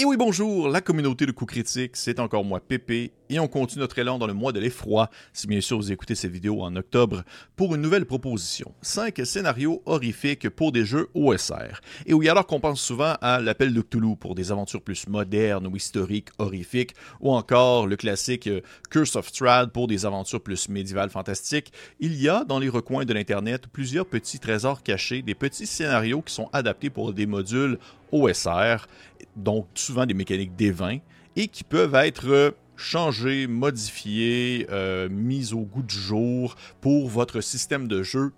Et oui, bonjour, la communauté de coups critiques, c'est encore moi, Pépé, et on continue notre élan dans le mois de l'effroi, si bien sûr vous écoutez cette vidéo en octobre, pour une nouvelle proposition. 5 scénarios horrifiques pour des jeux OSR. Et oui, alors qu'on pense souvent à l'appel de Cthulhu pour des aventures plus modernes ou historiques, horrifiques, ou encore le classique euh, Curse of Strahd pour des aventures plus médiévales fantastiques, il y a dans les recoins de l'Internet plusieurs petits trésors cachés, des petits scénarios qui sont adaptés pour des modules OSR, donc souvent des mécaniques d'évin, et qui peuvent être euh, changés, modifiés, euh, mis au goût du jour pour votre système de jeu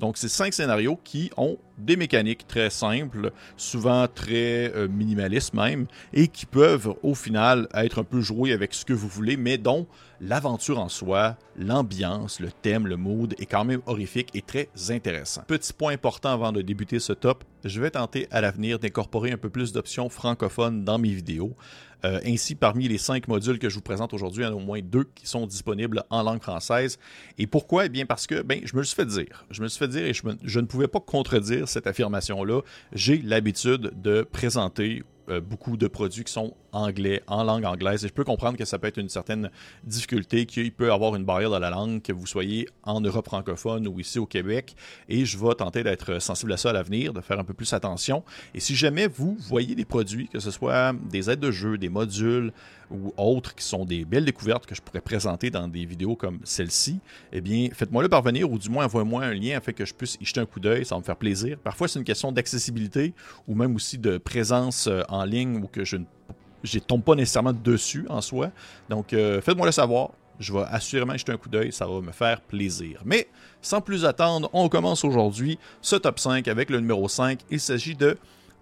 Donc, c'est cinq scénarios qui ont des mécaniques très simples, souvent très euh, minimalistes même, et qui peuvent au final être un peu joués avec ce que vous voulez, mais dont l'aventure en soi, l'ambiance, le thème, le mood est quand même horrifique et très intéressant. Petit point important avant de débuter ce top, je vais tenter à l'avenir d'incorporer un peu plus d'options francophones dans mes vidéos. Euh, ainsi, parmi les cinq modules que je vous présente aujourd'hui, il y en a au moins deux qui sont disponibles en langue française. Et pourquoi? Eh bien, parce que ben, je me suis fait dire. Je me suis fait dire et je ne pouvais pas contredire cette affirmation-là. J'ai l'habitude de présenter euh, beaucoup de produits qui sont anglais, en langue anglaise. Et je peux comprendre que ça peut être une certaine difficulté, qu'il peut avoir une barrière dans la langue, que vous soyez en Europe francophone ou ici au Québec. Et je vais tenter d'être sensible à ça à l'avenir, de faire un peu plus attention. Et si jamais vous voyez des produits, que ce soit des aides de jeu, des modules ou autres qui sont des belles découvertes que je pourrais présenter dans des vidéos comme celle-ci, eh bien, faites-moi le parvenir ou du moins envoyez-moi un lien afin que je puisse y jeter un coup d'œil. Ça va me faire plaisir. Parfois, c'est une question d'accessibilité ou même aussi de présence euh, ligne ou que je ne tombe pas nécessairement dessus en soi. Donc, euh, faites-moi le savoir. Je vais assurément jeter un coup d'œil, ça va me faire plaisir. Mais sans plus attendre, on commence aujourd'hui ce top 5 avec le numéro 5. Il s'agit de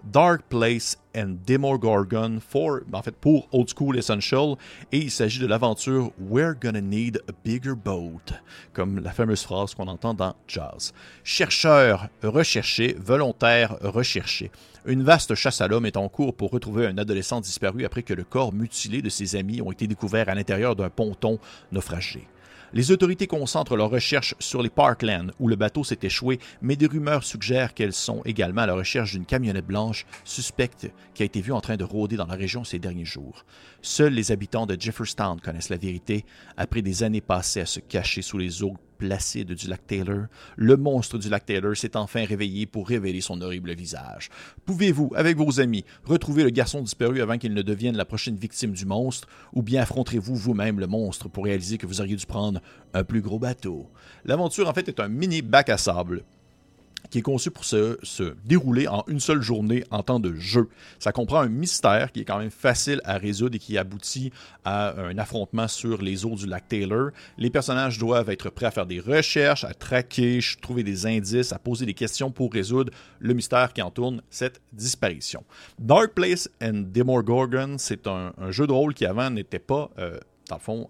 Dark Place and Demogorgon for, en pour Old School Essential. Et il s'agit de l'aventure We're Gonna Need a Bigger Boat, comme la fameuse phrase qu'on entend dans Jazz. Chercheur recherché, volontaire recherché. Une vaste chasse à l'homme est en cours pour retrouver un adolescent disparu après que le corps mutilé de ses amis ont été découverts à l'intérieur d'un ponton naufragé. Les autorités concentrent leurs recherches sur les Parklands, où le bateau s'est échoué, mais des rumeurs suggèrent qu'elles sont également à la recherche d'une camionnette blanche suspecte qui a été vue en train de rôder dans la région ces derniers jours. Seuls les habitants de Jefferstown connaissent la vérité. Après des années passées à se cacher sous les eaux placide du lac Taylor, le monstre du lac Taylor s'est enfin réveillé pour révéler son horrible visage. Pouvez-vous, avec vos amis, retrouver le garçon disparu avant qu'il ne devienne la prochaine victime du monstre, ou bien affronterez-vous vous-même le monstre pour réaliser que vous auriez dû prendre un plus gros bateau? L'aventure, en fait, est un mini bac à sable qui est conçu pour se, dérouler en une seule journée en temps de jeu. Ça comprend un mystère qui est quand même facile à résoudre et qui aboutit à un affrontement sur les eaux du lac Taylor. Les personnages doivent être prêts à faire des recherches, à traquer, trouver des indices, à poser des questions pour résoudre le mystère qui entoure cette disparition. Dark Place and Demogorgon, c'est un, jeu de rôle qui avant n'était pas, euh, dans le fond,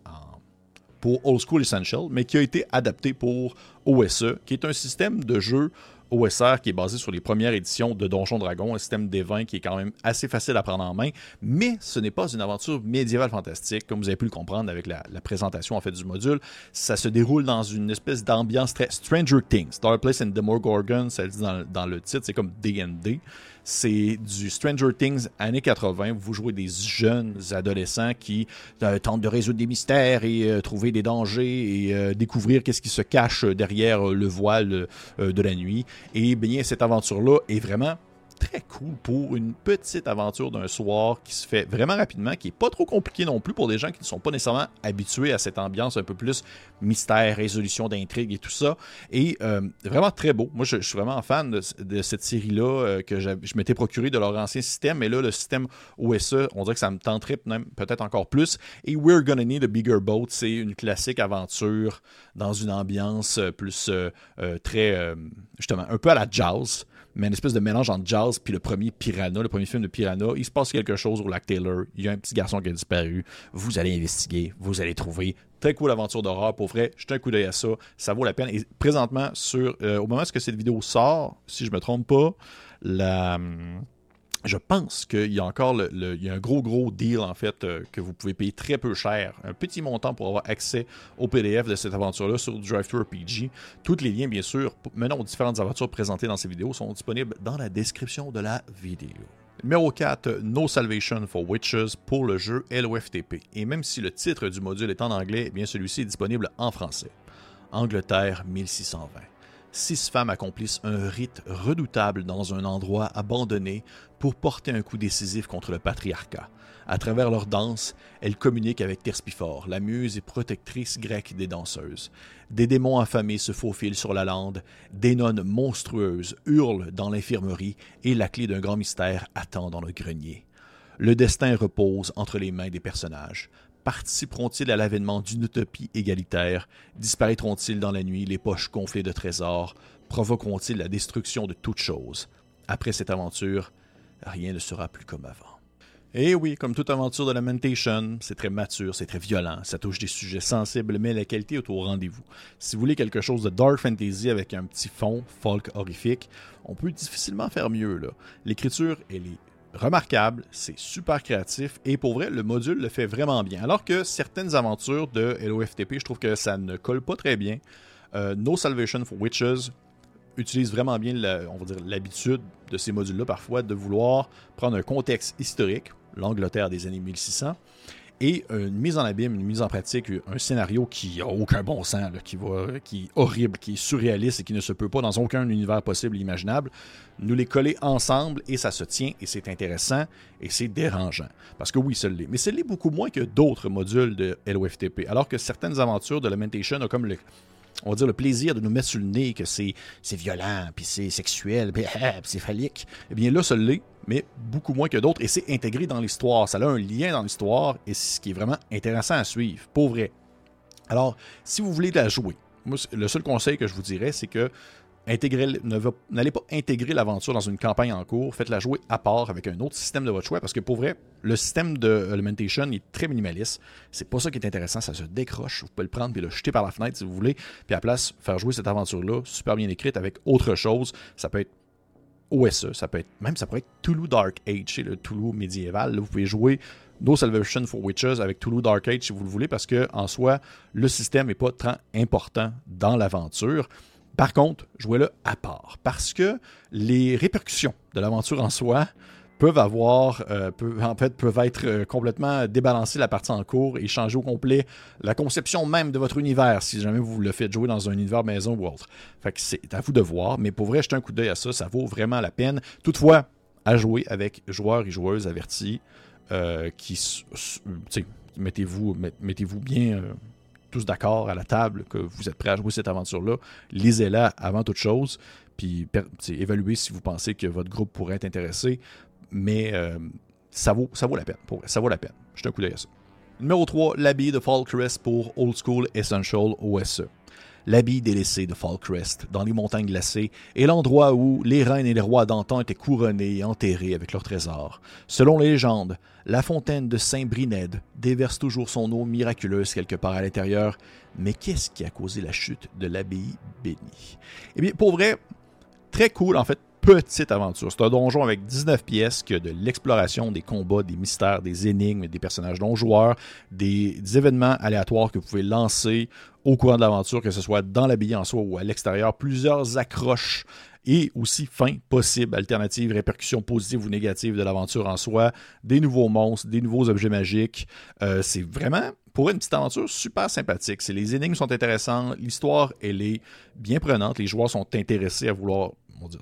pour Old School Essential, mais qui a été adapté pour OSE, qui est un système de jeu OSR qui est basé sur les premières éditions de Donjon Dragon, un système d'évin qui est quand même assez facile à prendre en main, mais ce n'est pas une aventure médiévale fantastique, comme vous avez pu le comprendre avec la, présentation en fait du module. Ça se déroule dans une espèce d'ambiance très Stranger Things. Dark Place and Demogorgon, ça le dit dans, dans le titre, c'est comme D&D. C'est du Stranger Things années 80. Vous jouez des jeunes adolescents qui euh, tentent de résoudre des mystères et euh, trouver des dangers et euh, découvrir qu'est-ce qui se cache derrière le voile de la nuit. Et bien, cette aventure-là est vraiment très cool pour une petite aventure d'un soir qui se fait vraiment rapidement, qui est pas trop compliqué non plus pour des gens qui ne sont pas nécessairement habitués à cette ambiance un peu plus mystère, résolution d'intrigue et tout ça. Et euh, vraiment très beau. Moi, je, suis vraiment fan de, cette série-là euh, que je m'étais procuré de leur ancien système, mais là, le système OSE, on dirait que ça me tenterait peut-être encore plus. Et We're Gonna Need a Bigger Boat, c'est une classique aventure dans une ambiance plus euh, très, justement, un peu à la jazz mais une espèce de mélange entre jazz puis le premier Piranha, le premier film de Piranha. Il se passe quelque chose au lac Taylor. Il y a un petit garçon qui a disparu. Vous allez investiguer, vous allez trouver. Très cool aventure d'horreur. Pour vrai, jetez un coup d'œil à ça. Ça vaut la peine. Et présentement, sur, euh, au moment où cette vidéo sort, si je me trompe pas, la. Je pense qu'il y a encore le, il y a un gros, gros deal, en fait, euh, que vous pouvez payer très peu cher. Un petit montant pour avoir accès au PDF de cette aventure-là sur DriveThru Tous les liens, bien sûr, menant aux différentes aventures présentées dans ces vidéos sont disponibles dans la description de la vidéo. Numéro 4, No Salvation for Witches pour le jeu LOFTP. Et même si le titre du module est en anglais, eh bien celui-ci est disponible en français. Angleterre 1620. Six femmes accomplissent un rite redoutable dans un endroit abandonné pour porter un coup décisif contre le patriarcat. À travers leur danse, elles communiquent avec Terspifor, la muse et protectrice grecque des danseuses. Des démons affamés se faufilent sur la lande, des nonnes monstrueuses hurlent dans l'infirmerie et la clé d'un grand mystère attend dans le grenier. Le destin repose entre les mains des personnages. Participeront-ils à l'avènement d'une utopie égalitaire? Disparaîtront-ils dans la nuit les poches gonflées de trésors? Provoqueront-ils la destruction de toutes choses? Après cette aventure, rien ne sera plus comme avant. Et eh oui, comme toute aventure de Lamentation, c'est très mature, c'est très violent, ça touche des sujets sensibles, mais la qualité est au rendez-vous. Si vous voulez quelque chose de dark fantasy avec un petit fond folk horrifique, on peut difficilement faire mieux. L'écriture, elle est remarquable, c'est super créatif et pour vrai, le module le fait vraiment bien. Alors que certaines aventures de LOFTP, je trouve que ça ne colle pas très bien. Euh, no Salvation for Witches utilise vraiment bien l'habitude de ces modules-là parfois de vouloir prendre un contexte historique, l'Angleterre des années 1600, et une mise en abîme, une mise en pratique, un scénario qui n'a aucun bon sens, qui, qui est horrible, qui est surréaliste et qui ne se peut pas dans aucun univers possible et imaginable, nous les coller ensemble et ça se tient et c'est intéressant et c'est dérangeant. Parce que oui, ça l'est. Mais ça l'est beaucoup moins que d'autres modules de LOFTP. Alors que certaines aventures de Lamentation ont comme le, on va dire, le plaisir de nous mettre sur le nez que c'est, violent, puis c'est sexuel, puis, c'est phallique, eh bien là, ça l'est, mais beaucoup moins que d'autres, et c'est intégré dans l'histoire. Ça a un lien dans l'histoire, et c'est ce qui est vraiment intéressant à suivre, pour vrai. Alors, si vous voulez la jouer, le seul conseil que je vous dirais, c'est que n'allez pas intégrer l'aventure dans une campagne en cours, faites-la jouer à part avec un autre système de votre choix, parce que pour vrai, le système de Elementation est très minimaliste. C'est pas ça qui est intéressant, ça se décroche. Vous pouvez le prendre et le jeter par la fenêtre si vous voulez, puis à la place, faire jouer cette aventure-là, super bien écrite, avec autre chose. Ça peut être OSE, ça peut être, même ça pourrait être Toulouse Dark Age, le Toulouse médiéval. vous pouvez jouer No Salvation for Witches avec Toulouse Dark Age si vous le voulez, parce que en soi, le système n'est pas très important dans l'aventure. Par contre, jouez-le à part, parce que les répercussions de l'aventure en soi peuvent avoir, euh, en fait, peuvent être euh, complètement débalancer la partie en cours et changer au complet la conception même de votre univers si jamais vous le faites jouer dans un univers maison ou autre. Fait c'est à vous de voir, mais pour vrai, jeter un coup d'œil à ça, ça vaut vraiment la peine. Toutefois, à jouer avec joueurs et joueuses avertis euh, qui, mettez-vous mettez bien tous d'accord à la table que vous êtes prêts à jouer cette aventure-là, lisez-la avant toute chose, puis évaluez si vous pensez que votre groupe pourrait être intéressé, mais euh, ça, vaut, ça vaut la peine, pour, ça vaut la peine. Jetez un coup d'œil à ça. Numéro 3, l'habit de Fall pour Old School Essential OSE l'habit délaissé de Fallcrest, dans les montagnes glacées, est l'endroit où les reines et les rois d'antan étaient couronnés et enterrés avec leurs trésors. Selon les légendes, la fontaine de Saint-Brined déverse toujours son eau miraculeuse quelque part à l'intérieur, mais qu'est-ce qui a causé la chute de l'abbaye bénie? Eh bien, pour vrai, très cool, en fait, petite aventure. C'est un donjon avec 19 pièces qui a de l'exploration, des combats, des mystères, des énigmes, des personnages non joueurs, des, événements aléatoires que vous pouvez lancer au cours de l'aventure, que ce soit dans l'habillé en soi ou à l'extérieur, plusieurs accroches et aussi fin possibles, alternatives, répercussions positives ou négatives de l'aventure en soi, des nouveaux monstres, des nouveaux objets magiques. Euh, c'est vraiment, pour une petite aventure, super sympathique. Les énigmes sont intéressantes, l'histoire, elle est bien prenante, les joueurs sont intéressés à vouloir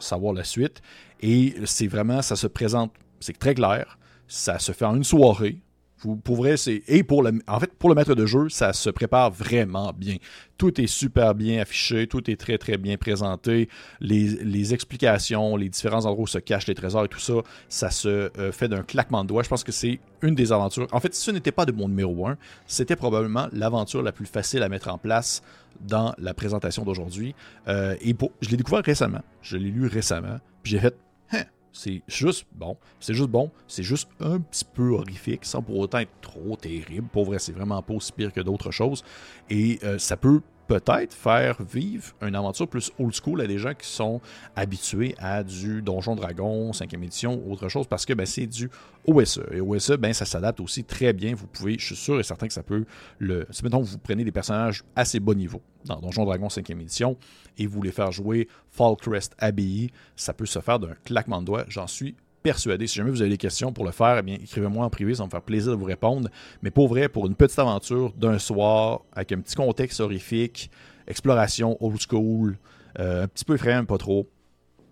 savoir la suite. Et c'est vraiment, ça se présente, c'est très clair. Ça se fait en une soirée. Vous pourrez, c'est et pour le, en fait pour le maître de jeu, ça se prépare vraiment bien. Tout est super bien affiché, tout est très très bien présenté. Les, explications, les différents endroits où se cachent les trésors et tout ça, ça se euh, fait d'un claquement de doigts. Je pense que c'est une des aventures. En fait, ce n'était pas de mon numéro 1, c'était probablement l'aventure la plus facile à mettre en place dans la présentation d'aujourd'hui. Euh, et je l'ai découvert récemment. Je l'ai lu récemment. Puis j'ai fait, hein, c'est juste bon. C'est juste bon. C'est juste un petit peu horrifique, sans pour autant être trop terrible. Pour vrai, c'est vraiment pas aussi pire que d'autres choses. Et euh, ça peut peut-être faire vivre une aventure plus old school à des gens qui sont habitués à du Donjon Dragon, 5e édition, autre chose, parce que ben, c'est du OSE. Et OSE, ben, ça s'adapte aussi très bien. Vous pouvez, je suis sûr et certain que ça peut le. Si mettons vous prenez des personnages assez bas niveau dans Donjon Dragon 5e édition et vous les faire jouer Fallcrest Abbey, ça peut se faire d'un claquement de doigts, j'en suis persuadé. Si jamais vous avez des questions pour le faire, eh bien, écrivez-moi en privé, ça va me faire plaisir de vous répondre. Mais pour vrai, pour une petite aventure d'un soir, avec un petit contexte horrifique, exploration old school, euh, un petit peu effrayant, pas trop,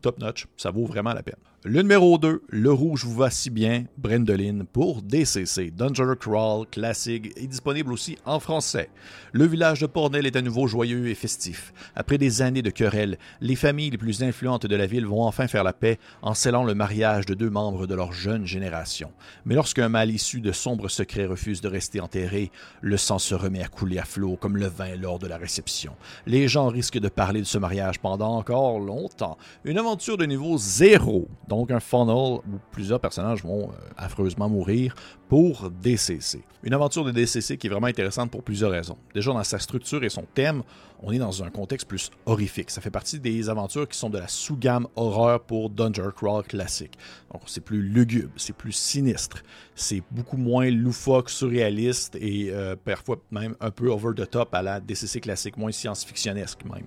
top notch, ça vaut vraiment la peine. Le numéro 2, Le Rouge vous va si bien, Brendeline pour DCC. Dungeon Crawl classique est disponible aussi en français. Le village de Pornel est à nouveau joyeux et festif. Après des années de querelles, les familles les plus influentes de la ville vont enfin faire la paix en scellant le mariage de deux membres de leur jeune génération. Mais lorsqu'un mal issu de sombres secrets refuse de rester enterré, le sang se remet à couler à flot comme le vin lors de la réception. Les gens risquent de parler de ce mariage pendant encore longtemps. Une aventure de niveau zéro donc un funnel où plusieurs personnages vont euh, affreusement mourir pour DCC. Une aventure de DCC qui est vraiment intéressante pour plusieurs raisons. Déjà dans sa structure et son thème, on est dans un contexte plus horrifique. Ça fait partie des aventures qui sont de la sous-gamme horreur pour Dungeon Crawl classique. Donc c'est plus lugubre, c'est plus sinistre, c'est beaucoup moins loufoque, surréaliste et euh, parfois même un peu over the top à la DCC classique, moins science-fictionnesque même.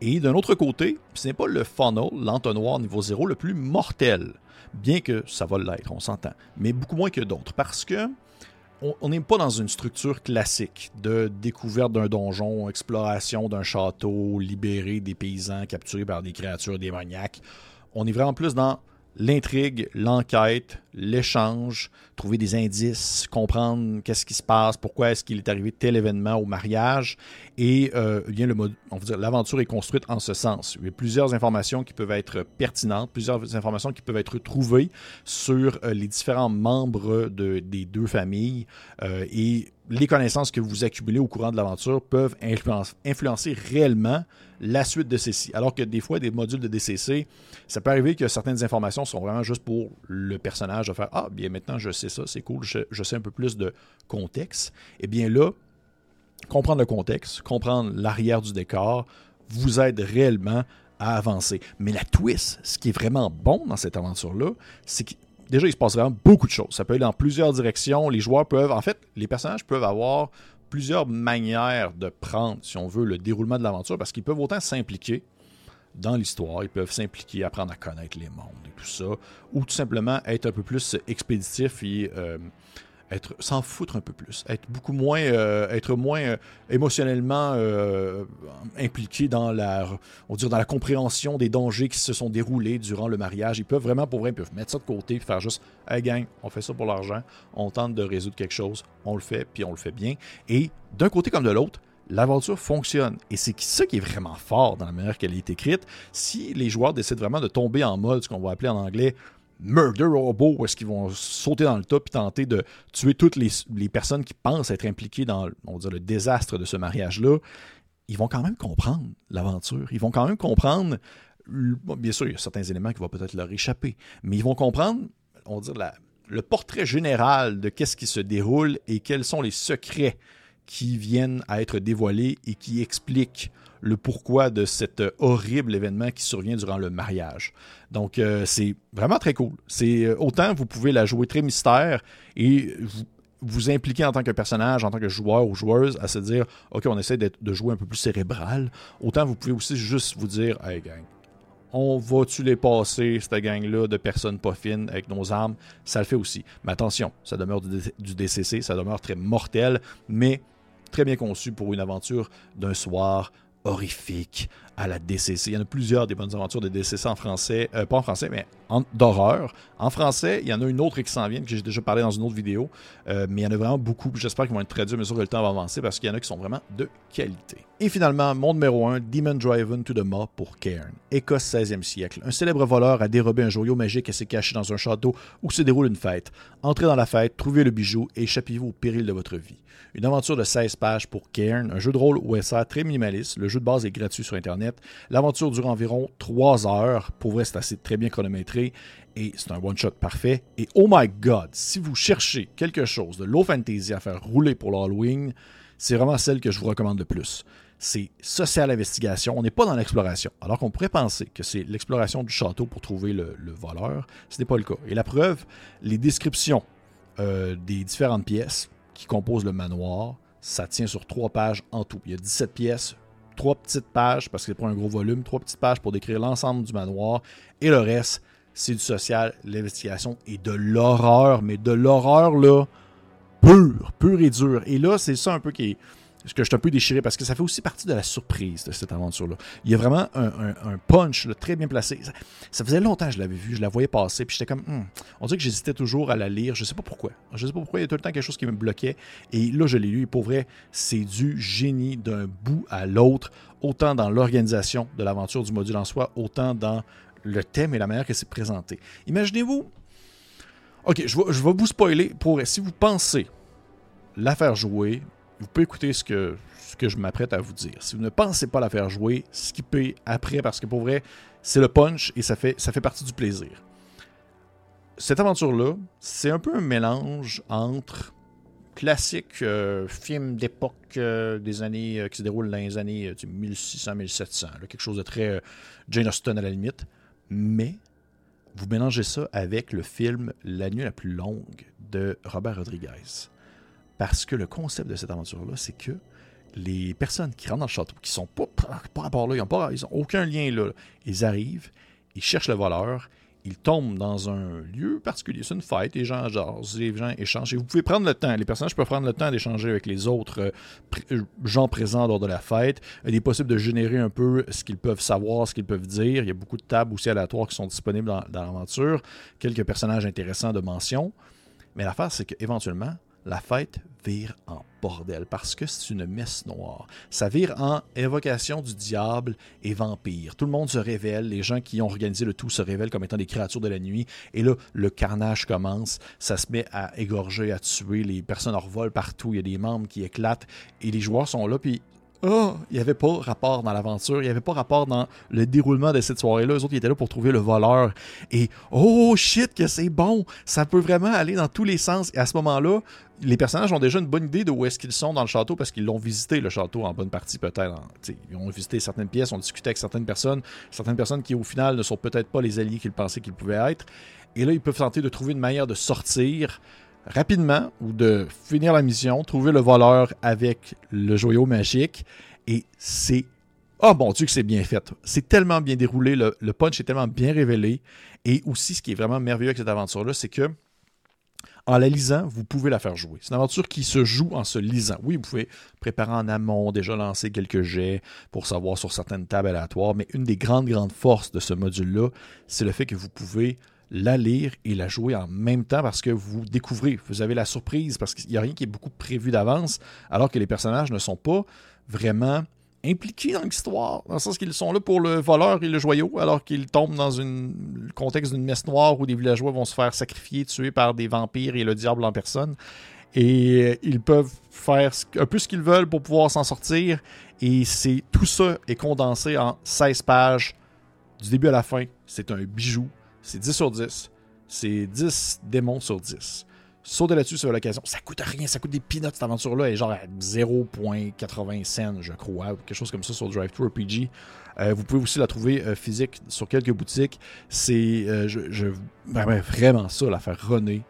Et d'un autre côté, ce n'est pas le funnel, l'entonnoir niveau 0, le plus mortel. Bien que ça va l'être, on s'entend. Mais beaucoup moins que d'autres. Parce que on n'est pas dans une structure classique de découverte d'un donjon, exploration d'un château, libérer des paysans capturés par des créatures démoniaques. On est vraiment plus dans l'intrigue, l'enquête, l'échange, trouver des indices, comprendre qu'est-ce qui se passe, pourquoi est-ce qu'il est arrivé tel événement au mariage. Et euh, bien le mode, on va dire, l'aventure est construite en ce sens. Il y a plusieurs informations qui peuvent être pertinentes, plusieurs informations qui peuvent être trouvées sur euh, les différents membres de, des deux familles euh, et les connaissances que vous accumulez au courant de l'aventure peuvent influencer réellement la suite de ceci. Alors que des fois, des modules de DCC, ça peut arriver que certaines informations sont vraiment juste pour le personnage de faire Ah, bien maintenant je sais ça, c'est cool, je, sais un peu plus de contexte. Eh bien là, comprendre le contexte, comprendre l'arrière du décor, vous aide réellement à avancer. Mais la twist, ce qui est vraiment bon dans cette aventure-là, c'est que déjà, il se passe vraiment beaucoup de choses. Ça peut aller dans plusieurs directions. Les joueurs peuvent, en fait, les personnages peuvent avoir plusieurs manières de prendre, si on veut, le déroulement de l'aventure, parce qu'ils peuvent autant s'impliquer dans l'histoire, ils peuvent s'impliquer, apprendre à connaître les mondes et tout ça, ou tout simplement être un peu plus expéditif et euh, s'en foutre un peu plus, être beaucoup moins, euh, être moins euh, émotionnellement euh, impliqué dans la, on dire dans la compréhension des dangers qui se sont déroulés durant le mariage. Ils peuvent vraiment, pour vrai, peuvent mettre ça de côté, et faire juste, hey gang, on fait ça pour l'argent, on tente de résoudre quelque chose, on le fait, puis on le fait bien. Et d'un côté comme de l'autre, l'aventure fonctionne. Et c'est ça qui est vraiment fort dans la manière qu'elle est écrite. Si les joueurs décident vraiment de tomber en mode, ce qu'on va appeler en anglais murder robot où est-ce qu'ils vont sauter dans le top et tenter de tuer toutes les, personnes qui pensent être impliquées dans on le désastre de ce mariage-là, ils vont quand même comprendre l'aventure. Ils vont quand même comprendre, bien sûr, il y a certains éléments qui vont peut-être leur échapper, mais ils vont comprendre, on va dire, le portrait général de qu'est-ce qui se déroule et quels sont les secrets qui viennent à être dévoilés et qui expliquent le pourquoi de cet horrible événement qui survient durant le mariage. Donc, euh, c'est vraiment très cool. C'est euh, autant vous pouvez la jouer très mystère et vous impliquer en tant que personnage, en tant que joueur ou joueuse, à se dire, OK, on essaie de jouer un peu plus cérébral. Autant vous pouvez aussi juste vous dire, Hey gang, on va-tu les passer, cette gang-là, de personnes pas fines avec nos armes? Ça le fait aussi. Mais attention, ça demeure du DCC, ça demeure très mortel, mais très bien conçu pour une aventure d'un soir horrifique à la DCC. Il y en a plusieurs des bonnes aventures de DCC en français, euh, pas en français, mais d'horreur. En français, il y en a une autre qui s'en vient, que j'ai déjà parlé dans une autre vidéo, euh, mais il y en a vraiment beaucoup. J'espère qu'ils vont être traduits à mesure que le temps va avancer parce qu'il y en a qui sont vraiment de qualité. Et finalement, mon numéro 1, Demon Driven to the Maw pour Cairn, Écosse 16e siècle. Un célèbre voleur a dérobé un joyau magique et s'est caché dans un château où se déroule une fête. Entrez dans la fête, trouvez le bijou et échappez-vous au péril de votre vie. Une aventure de 16 pages pour Cairn, un jeu de rôle OSR très minimaliste. Le jeu de base est gratuit sur Internet. L'aventure dure environ 3 heures. Pour vrai, c'est assez très bien chronométré et c'est un one-shot parfait. Et oh my god, si vous cherchez quelque chose de low fantasy à faire rouler pour l'Halloween, c'est vraiment celle que je vous recommande le plus. C'est social investigation. On n'est pas dans l'exploration. Alors qu'on pourrait penser que c'est l'exploration du château pour trouver le, voleur. Ce n'est pas le cas. Et la preuve, les descriptions euh, des différentes pièces qui composent le manoir, ça tient sur trois pages en tout. Il y a 17 pièces, trois petites pages, parce que c'est pas un gros volume, trois petites pages pour décrire l'ensemble du manoir, et le reste, c'est du social, l'investigation et de l'horreur, mais de l'horreur, là, pure, pure et dure. Et là, c'est ça un peu qui est que je suis un peu déchiré parce que ça fait aussi partie de la surprise de cette aventure-là. Il y a vraiment un, punch très bien placé. Ça, faisait longtemps que je l'avais vu, je la voyais passer, puis j'étais comme, hmm. on dirait que j'hésitais toujours à la lire. Je sais pas pourquoi. Je sais pas pourquoi. Il y a tout le temps quelque chose qui me bloquait. Et là, je l'ai lu. Et pour vrai, c'est du génie d'un bout à l'autre, autant dans l'organisation de l'aventure du module en soi, autant dans le thème et la manière que c'est présenté. Imaginez-vous. Ok, je vais, je vais vous spoiler. Pour si vous pensez la faire jouer, vous pouvez écouter ce que, que je m'apprête à vous dire. Si vous ne pensez pas la faire jouer, skippez après parce que pour vrai, c'est le punch et ça fait, ça fait partie du plaisir. Cette aventure-là, c'est un peu un mélange entre classique euh, film d'époque euh, des années euh, qui se déroule dans les années 1600-1700, quelque chose de très Jane Austen à la limite, mais vous mélangez ça avec le film La nuit la plus longue de Robert Rodriguez. Parce que le concept de cette aventure-là, c'est que les personnes qui rentrent dans le château, qui sont pas par rapport là, ils n'ont aucun lien là, ils arrivent, ils cherchent le voleur, ils tombent dans un lieu particulier. C'est une fête, les gens jasent, les gens échangent. Et vous pouvez prendre le temps, les personnages peuvent prendre le temps d'échanger avec les autres euh, euh, gens présents lors de la fête. Il est possible de générer un peu ce qu'ils peuvent savoir, ce qu'ils peuvent dire. Il y a beaucoup de tables aussi aléatoires qui sont disponibles dans, dans l'aventure. Quelques personnages intéressants de mention. Mais l'affaire, c'est qu'éventuellement, la fête vire en bordel parce que c'est une messe noire. Ça vire en évocation du diable et vampire. Tout le monde se révèle, les gens qui ont organisé le tout se révèlent comme étant des créatures de la nuit. Et là, le carnage commence, ça se met à égorger, à tuer, les personnes en revolent partout, il y a des membres qui éclatent et les joueurs sont là, puis oh, il n'y avait pas rapport dans l'aventure, il n'y avait pas rapport dans le déroulement de cette soirée-là. Eux autres, ils étaient là pour trouver le voleur. Et oh shit, que c'est bon! Ça peut vraiment aller dans tous les sens. Et à ce moment-là, les personnages ont déjà une bonne idée de où est-ce qu'ils sont dans le château parce qu'ils l'ont visité, le château, en bonne partie peut-être. Ils ont visité certaines pièces, ont discuté avec certaines personnes, certaines personnes qui au final ne sont peut-être pas les alliés qu'ils pensaient qu'ils pouvaient être. Et là, ils peuvent tenter de trouver une manière de sortir rapidement ou de finir la mission, trouver le voleur avec le joyau magique. Et c'est. Oh mon Dieu, que c'est bien fait. C'est tellement bien déroulé, le, le, punch est tellement bien révélé. Et aussi, ce qui est vraiment merveilleux avec cette aventure-là, c'est que en la lisant, vous pouvez la faire jouer. C'est une aventure qui se joue en se lisant. Oui, vous pouvez préparer en amont, déjà lancer quelques jets pour savoir sur certaines tables aléatoires, mais une des grandes, grandes forces de ce module-là, c'est le fait que vous pouvez la lire et la jouer en même temps parce que vous découvrez, vous avez la surprise parce qu'il n'y a rien qui est beaucoup prévu d'avance, alors que les personnages ne sont pas vraiment impliqués dans l'histoire, dans le sens qu'ils sont là pour le voleur et le joyau, alors qu'ils tombent dans le contexte d'une messe noire où des villageois vont se faire sacrifier, tuer par des vampires et le diable en personne. Et euh, ils peuvent faire un peu ce qu'ils veulent pour pouvoir s'en sortir. Et c'est tout ça est condensé en 16 pages du début à la fin. C'est un bijou. C'est 10 sur 10. C'est 10 démons sur 10. Sautez là-dessus sur l'occasion. Ça coûte rien, ça coûte des peanuts cette aventure-là. Et genre à 0.80 cents, je crois, ou quelque chose comme ça sur Drive Thru RPG. Euh, vous pouvez aussi la trouver euh, physique sur quelques boutiques. C'est euh, je, vraiment ça, la faire runner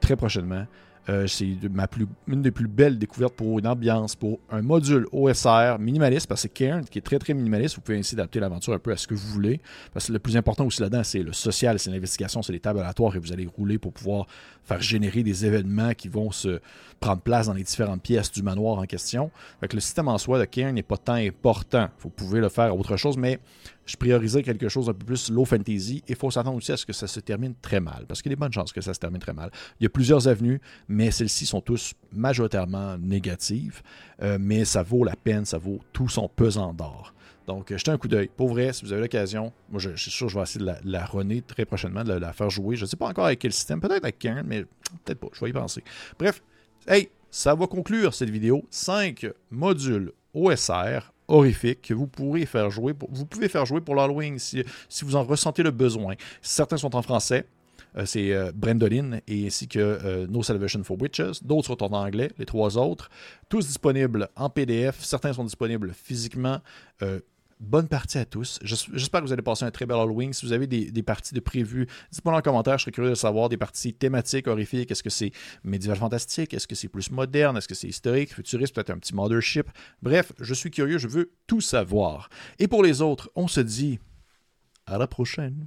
très prochainement. Euh, c'est ma plus, une des plus belles découvertes pour une ambiance, pour un module OSR minimaliste, parce que Cairn qui est très très minimaliste. Vous pouvez ainsi adapter l'aventure un peu à ce que vous voulez. Parce que le plus important aussi là-dedans, c'est le social, c'est l'investigation, c'est les tables aléatoires et vous allez rouler pour pouvoir faire générer des événements qui vont se prendre place dans les différentes pièces du manoir en question. Fait le système en soi de Cairn n'est pas tant important. Vous pouvez le faire à autre chose, mais je priorisais quelque chose un peu plus low fantasy. Il faut s'attendre aussi à ce que ça se termine très mal, parce qu'il y a des bonnes chances que ça se termine très mal. Il y a plusieurs avenues, mais celles-ci sont tous majoritairement négatives. Euh, mais ça vaut la peine, ça vaut tout son pesant d'or. Donc, jetez un coup d'œil. Pour vrai, si vous avez l'occasion, moi je, suis sûr que je vais essayer de la, la runner très prochainement, de la, faire jouer. Je ne sais pas encore avec quel système, peut-être avec Karen, mais peut-être pas, je vais y penser. Bref, hey, ça va conclure cette vidéo. 5 modules OSR horrifiques que vous pouvez faire jouer pour l'Halloween si, si vous en ressentez le besoin. Certains sont en français. Euh, c'est euh, Brendoline et ainsi que euh, No Salvation for Witches. D'autres sont en anglais, les trois autres. Tous disponibles en PDF. Certains sont disponibles physiquement. Bonne partie à tous. J'espère que vous allez passer un très bel Halloween. Si vous avez des, parties de prévues, dites-moi dans les commentaires. Je serais curieux de savoir des parties thématiques, horrifiques. Est-ce que c'est médiéval fantastique? Est-ce que c'est plus moderne? Est-ce que c'est historique, futuriste, peut-être un petit mothership? Bref, je suis curieux. Je veux tout savoir. Et pour les autres, on se dit à la prochaine.